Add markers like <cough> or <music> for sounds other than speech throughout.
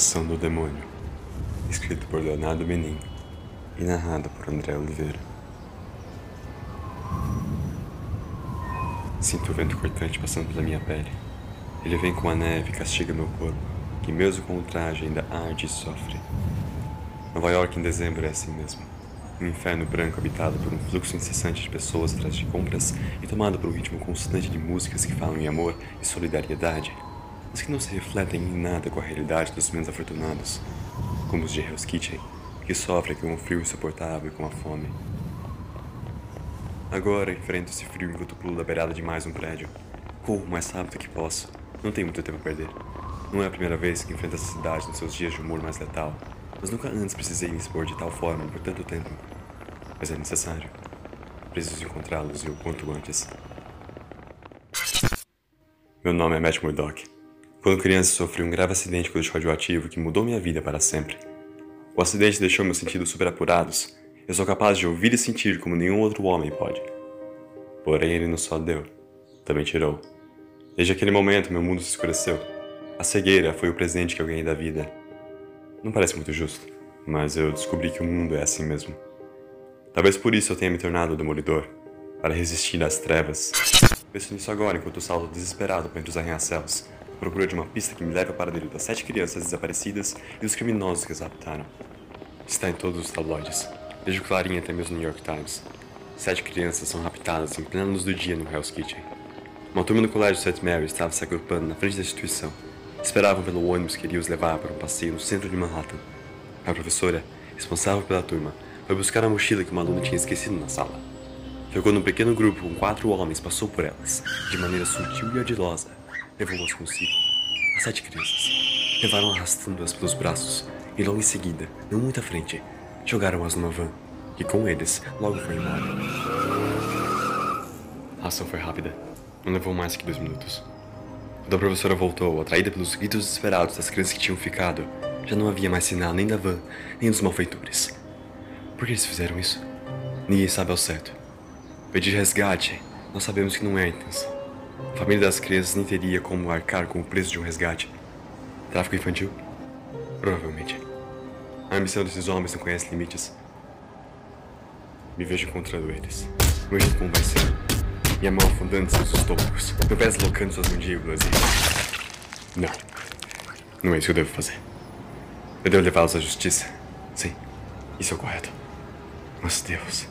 Oração do Demônio, escrito por Leonardo Menin e narrado por André Oliveira. Sinto o vento cortante passando pela minha pele. Ele vem com a neve e castiga meu corpo, que mesmo com o traje ainda arde e sofre. Nova York em dezembro é assim mesmo. Um inferno branco habitado por um fluxo incessante de pessoas atrás de compras e tomado por um ritmo constante de músicas que falam em amor e solidariedade mas que não se refletem em nada com a realidade dos menos afortunados, como os de Hell's Kitchen, que sofrem com o frio insuportável e com a fome. Agora enfrento esse frio enquanto pulo da beirada de mais um prédio. Corro o mais rápido que posso. Não tenho muito tempo a perder. Não é a primeira vez que enfrento essa cidade nos seus dias de humor mais letal, mas nunca antes precisei me expor de tal forma por tanto tempo. Mas é necessário. Preciso encontrá-los e o quanto antes. Meu nome é Matt Murdock. Quando criança, sofri um grave acidente com lixo radioativo que mudou minha vida para sempre. O acidente deixou meus sentidos superapurados. Eu sou capaz de ouvir e sentir como nenhum outro homem pode. Porém, ele não só deu, também tirou. Desde aquele momento, meu mundo se escureceu. A cegueira foi o presente que eu ganhei da vida. Não parece muito justo, mas eu descobri que o mundo é assim mesmo. Talvez por isso eu tenha me tornado demolidor, para resistir às trevas. Penso nisso agora enquanto salto desesperado entre os arranha-céus procura de uma pista que me leva para dentro das sete crianças desaparecidas e dos criminosos que as raptaram. Está em todos os tabloides, desde o Clarim até mesmo o New York Times. Sete crianças são raptadas em plena luz do dia no Hell's Kitchen. Uma turma do colégio St. Mary estava se agrupando na frente da instituição. Esperavam pelo ônibus que iria os levar para um passeio no centro de Manhattan. A professora, responsável pela turma, foi buscar a mochila que uma aluna tinha esquecido na sala. Ficou num pequeno grupo com quatro homens passou por elas, de maneira sutil e ardilosa, levou-as consigo. As sete crianças. Levaram arrastando-as pelos braços e logo em seguida, não muito à frente, jogaram-as numa van e com eles logo foi embora. A ação foi rápida. Não levou mais que dois minutos. Quando a professora voltou, atraída pelos gritos desesperados das crianças que tinham ficado, já não havia mais sinal nem da van, nem dos malfeitores. Por que eles fizeram isso? Ninguém sabe ao certo. Pedir resgate, nós sabemos que não é a intenção. A família das crianças nem teria como arcar com o preço de um resgate. Tráfico infantil? Provavelmente. A ambição desses homens não conhece limites. Me vejo encontrando eles. Imagino como vai ser. Minha mão afundando seus estômagos. Meu pé deslocando suas mandíbulas e... Não. Não é isso que eu devo fazer. Eu devo levá-los à justiça. Sim. Isso é o correto. Mas Deus...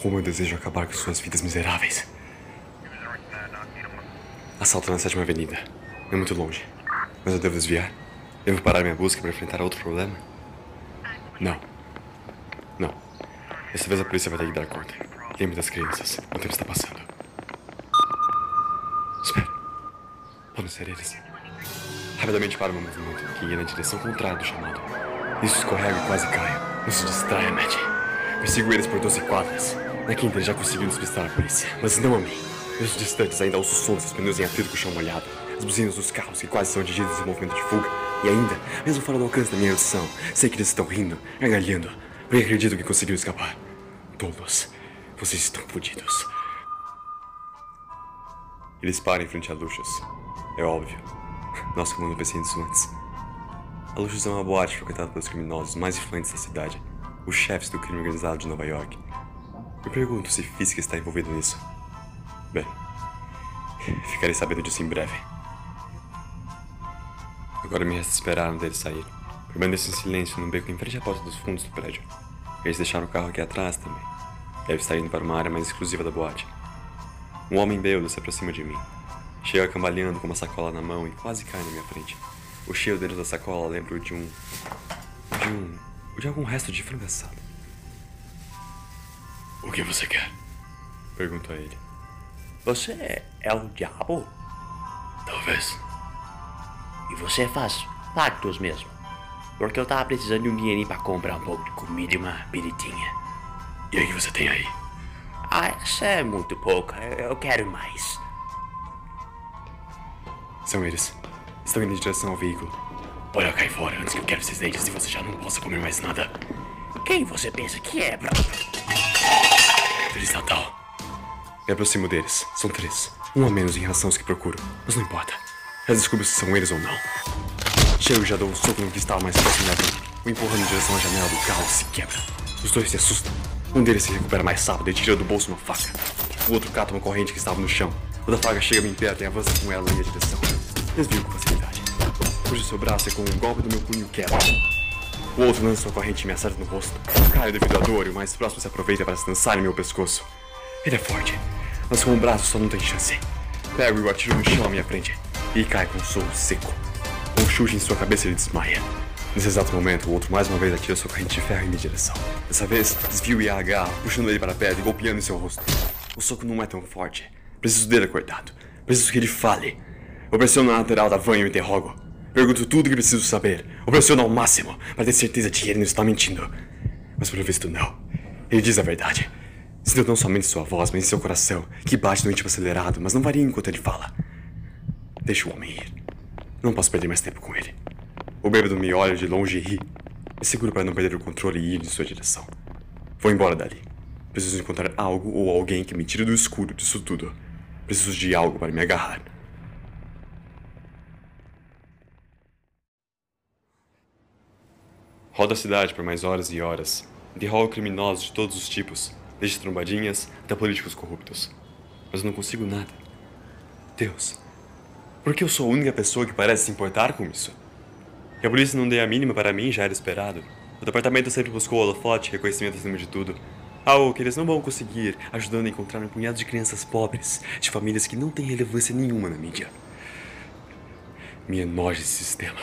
Como eu desejo acabar com suas vidas miseráveis. Assalto na sétima avenida. É muito longe. Mas eu devo desviar? Devo parar minha busca para enfrentar outro problema? Não. Não. Dessa vez a polícia vai ter que dar conta. Lembre das crianças. O tempo está passando. Espera. Podem ser eles. Rapidamente para o meu movimento, que ia na direção contrária do chamado. Isso escorrega e quase caio. Não se distraia, Matt. Persigo eles por 12 quadras. Na quinta já conseguiu despistar a polícia, mas não a mim. Mesmo distantes, ainda ouço o som dos pneus em atrito com o chão molhado, as buzinas dos carros que quase são atingidos em movimento de fuga, e ainda, mesmo fora do alcance da minha audição, sei que eles estão rindo, gargalhando, porque acredito que conseguiram escapar. Todos, vocês estão fodidos. Eles param em frente a Luxus. É óbvio. Nossa, como eu não pensei nisso antes. A Luxus é uma boate frequentada pelos criminosos mais influentes da cidade, os chefes do crime organizado de Nova York. Me pergunto se Fisk está envolvido nisso. Bem, ficarei sabendo disso em breve. Agora me resta esperar onde eles sair. Permaneço em silêncio num beco em frente à porta dos fundos do prédio. Eles deixaram o carro aqui atrás também. Deve estar indo para uma área mais exclusiva da boate. Um homem bêbado se aproxima de mim. Chega cambaleando com uma sacola na mão e quase cai na minha frente. O cheiro dentro da sacola lembra de um. de um. de algum resto de frango assado. O que você quer? Pergunto a ele. Você é o diabo? Talvez. E você faz pactos mesmo? Porque eu tava precisando de um dinheirinho pra comprar um pouco de comida e uma biritinha. E aí você tem aí? Ah, essa é muito pouca. Eu quero mais. São eles. Estão indo em direção ao veículo. Olha, cai fora antes que eu quero esses dentes e você já não possa comer mais nada. Quem você pensa que é, bro? Feliz Natal. Me aproximo deles. São três. Um a menos em relação aos que procuro. Mas não importa. Já descubro se são eles ou não. Chego e já dou um soco no que estava mais próximo da mim. O empurrando em direção à janela do carro se quebra. Os dois se assustam. Um deles se recupera mais rápido e tira do bolso uma faca. O outro cata uma corrente que estava no chão. Quando a faca chega bem perto e avança com ela em minha direção. Desvio com facilidade. Puxo seu braço e com um golpe do meu punho quebra. O outro lança sua corrente e me acerta no rosto. Caio devido à dor e o mais próximo se aproveita para se lançar em meu pescoço. Ele é forte, mas com o braço só não tem chance. Pego e o atiro no chão à minha frente e cai com um solo seco. Um chute em sua cabeça ele desmaia. Nesse exato momento, o outro mais uma vez atira sua corrente de ferro em minha direção. Dessa vez, desvio e agarro, puxando ele para perto e golpeando em seu rosto. O soco não é tão forte. Preciso dele acordado. Preciso que ele fale. Eu pressiono na lateral da van e o interrogo. Pergunto tudo o que preciso saber. Eu pressiono ao máximo para ter certeza de que ele não está mentindo. Mas pelo visto não. Ele diz a verdade. Sinto não somente sua voz, mas seu coração, que bate no íntimo acelerado, mas não varia enquanto ele fala. Deixa o homem ir. Não posso perder mais tempo com ele. O bêbado me olha de longe e ri. Me seguro para não perder o controle e ir em sua direção. Vou embora dali. Preciso encontrar algo ou alguém que me tire do escuro disso tudo. Preciso de algo para me agarrar. Rodo a cidade por mais horas e horas. Derrolo criminosos de todos os tipos, desde trombadinhas até políticos corruptos. Mas não consigo nada. Deus, por que eu sou a única pessoa que parece se importar com isso? Que a polícia não dê a mínima para mim já era esperado. O departamento sempre buscou holofote e reconhecimento acima de tudo. Algo que eles não vão conseguir, ajudando a encontrar um punhado de crianças pobres, de famílias que não têm relevância nenhuma na mídia. Me enoja esse sistema.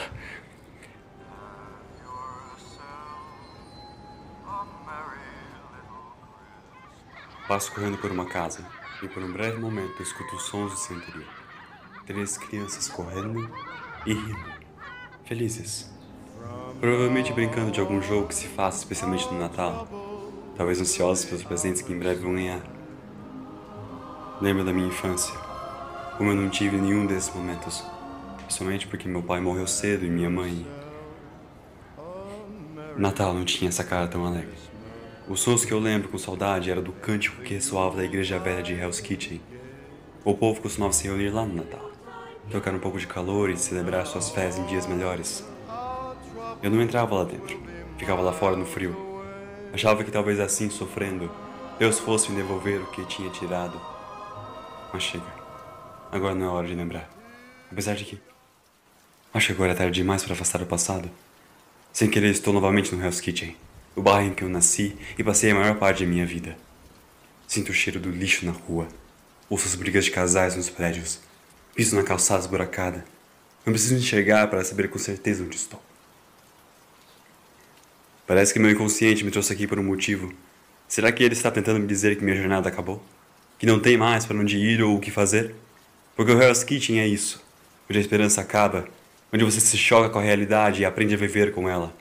Passo correndo por uma casa e por um breve momento escuto os sons do interior. Três crianças correndo e rindo, felizes. Provavelmente brincando de algum jogo que se faz especialmente no Natal. Talvez ansiosos pelos presentes que em breve vão ganhar. Lembro da minha infância, como eu não tive nenhum desses momentos. Principalmente porque meu pai morreu cedo e minha mãe. Natal não tinha essa cara tão alegre. Os sons que eu lembro com saudade era do cântico que ressoava da igreja velha de Hell's Kitchen. O povo costumava se reunir lá no Natal, tocar um pouco de calor e celebrar suas fés em dias melhores. Eu não entrava lá dentro, ficava lá fora no frio. Achava que talvez assim, sofrendo, Deus fosse me devolver o que tinha tirado. Mas chega, agora não é hora de lembrar. Apesar de que. Acho que agora é tarde demais para afastar o passado. Sem querer, estou novamente no Hell's Kitchen o bairro em que eu nasci e passei a maior parte da minha vida. Sinto o cheiro do lixo na rua, ouço as brigas de casais nos prédios, piso na calçada esburacada. Não preciso enxergar para saber com certeza onde estou. Parece que meu inconsciente me trouxe aqui por um motivo. Será que ele está tentando me dizer que minha jornada acabou? Que não tem mais para onde ir ou o que fazer? Porque o Hell's Kitchen é isso, onde a esperança acaba, onde você se choca com a realidade e aprende a viver com ela.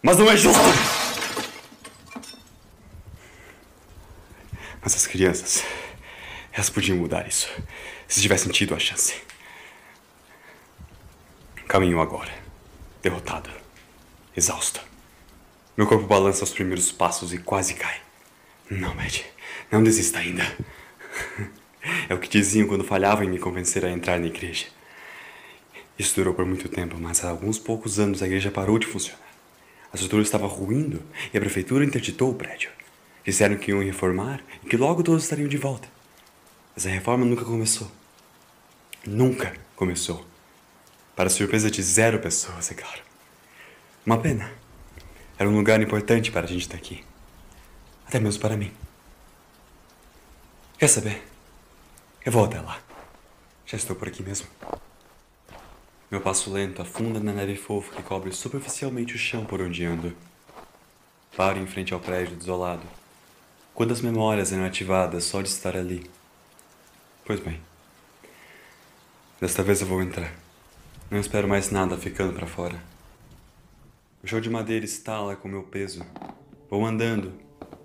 Mas não é justo! Mas as crianças, elas podiam mudar isso, se tivessem tido a chance. Caminho agora, derrotado, exausto. Meu corpo balança os primeiros passos e quase cai. Não, Matt, não desista ainda. <laughs> É o que diziam quando falhavam em me convencer a entrar na igreja. Isso durou por muito tempo, mas há alguns poucos anos a igreja parou de funcionar. A estrutura estava ruindo e a prefeitura interditou o prédio. Disseram que iam reformar e que logo todos estariam de volta. Mas a reforma nunca começou. Nunca começou. Para surpresa de zero pessoas, é claro. Uma pena. Era um lugar importante para a gente estar aqui. Até mesmo para mim. Quer saber? Eu vou até lá. Já estou por aqui mesmo. Meu passo lento afunda na neve fofa que cobre superficialmente o chão por onde ando. Paro em frente ao prédio desolado Quantas memórias eram ativadas só de estar ali? Pois bem. Desta vez eu vou entrar. Não espero mais nada ficando para fora. O chão de madeira estala com meu peso. Vou andando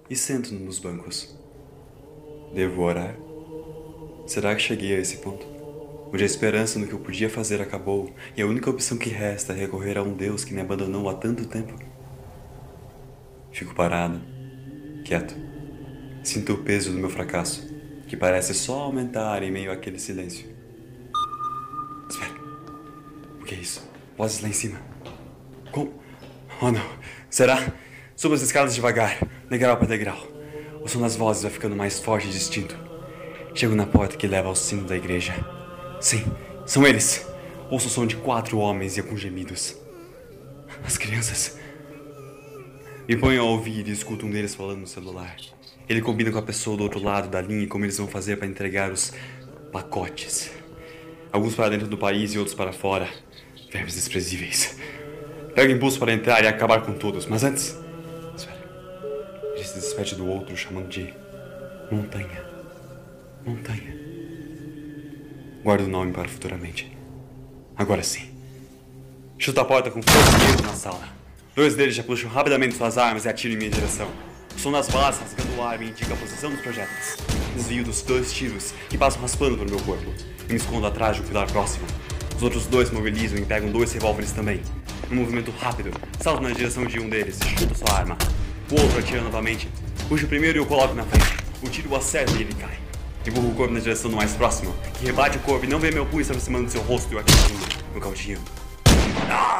e sento nos bancos. Devo orar? Será que cheguei a esse ponto? Onde a esperança no que eu podia fazer acabou e a única opção que resta é recorrer a um Deus que me abandonou há tanto tempo? Fico parado, quieto Sinto o peso do meu fracasso, que parece só aumentar em meio àquele silêncio. Espera. O que é isso? Vozes lá em cima. Como? Oh não. Será? Suba as escadas devagar, degrau para degrau. O som das vozes vai ficando mais forte e distinto. Chego na porta que leva ao sino da igreja. Sim, são eles. Ouço o som de quatro homens e alguns gemidos. As crianças. Me ponho a ouvir e escuto um deles falando no celular. Ele combina com a pessoa do outro lado da linha como eles vão fazer para entregar os pacotes. Alguns para dentro do país e outros para fora. Verbos desprezíveis. Pega impulso para entrar e acabar com todos, mas antes. Espera. Ele se despede do outro, chamando de Montanha. Montanha. Guardo o nome para futuramente. Agora sim. Chuta a porta com força e na sala. Dois deles já puxam rapidamente suas armas e atiram em minha direção. Som das balas rasgando o ar me indica a posição dos projéteis. Desvio dos dois tiros que passam raspando pelo meu corpo me escondo atrás de um pilar próximo. Os outros dois mobilizam e pegam dois revólveres também. Num movimento rápido, salto na direção de um deles e chuto sua arma. O outro atira novamente. Puxo o primeiro e o coloco na frente. O tiro o acerta e ele cai. Empurro o corpo na direção do mais próximo, que rebate o corpo e não vê meu punho se aproximando do seu rosto e o atingindo no caldinho.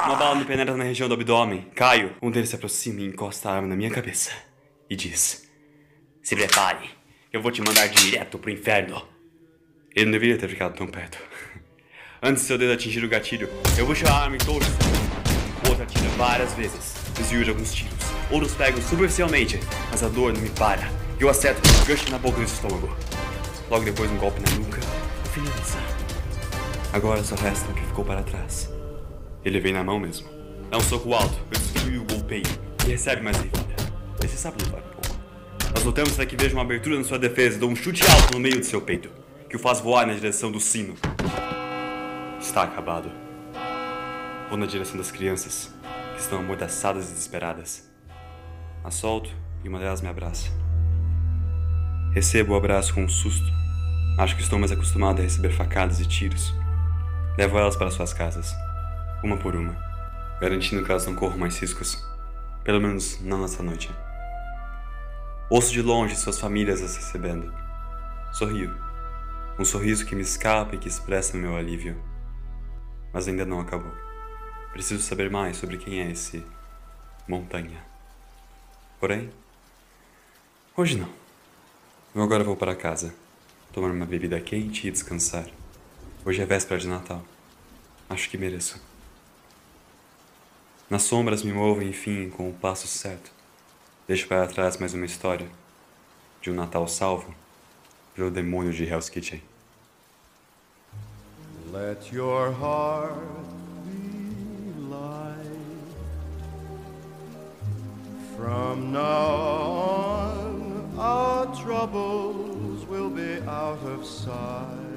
Uma bala me penetra na região do abdômen. Caio. Um deles se aproxima e encosta a arma na minha cabeça. E diz: Se prepare, eu vou te mandar direto pro inferno. Ele não deveria ter ficado tão perto. <laughs> Antes de seu dedo atingir o gatilho, eu puxo a arma e torço. O outro atira várias vezes. Desvio de alguns tiros. Outros pegam superficialmente, mas a dor não me para. E eu acerto um gancho na boca do estômago. Logo depois, um golpe na nuca. Finaliza. Agora só resta o que ficou para trás. Ele vem na mão mesmo. Dá um soco alto, eu destruo e o golpeio. E recebe mais Você sabe lutar um pouco. Nós lutamos até que vejo uma abertura na sua defesa e dou um chute alto no meio do seu peito, que o faz voar na direção do sino. Está acabado. Vou na direção das crianças, que estão amordaçadas e desesperadas. As solto e uma delas me abraça. Recebo o abraço com um susto. Acho que estou mais acostumado a receber facadas e tiros. Levo elas para suas casas, uma por uma, garantindo que elas não corram mais riscos. Pelo menos não nessa noite. Ouço de longe suas famílias as recebendo. Sorrio. Um sorriso que me escapa e que expressa meu alívio. Mas ainda não acabou. Preciso saber mais sobre quem é esse Montanha. Porém, hoje não. Eu agora vou para casa, tomar uma bebida quente e descansar. Hoje é véspera de Natal. Acho que mereço. Nas sombras me movo, enfim, com o passo certo. Deixo para trás mais uma história de um Natal salvo pelo demônio de Hell's Kitchen. Let your heart be light. From now on, our troubles will be out of sight.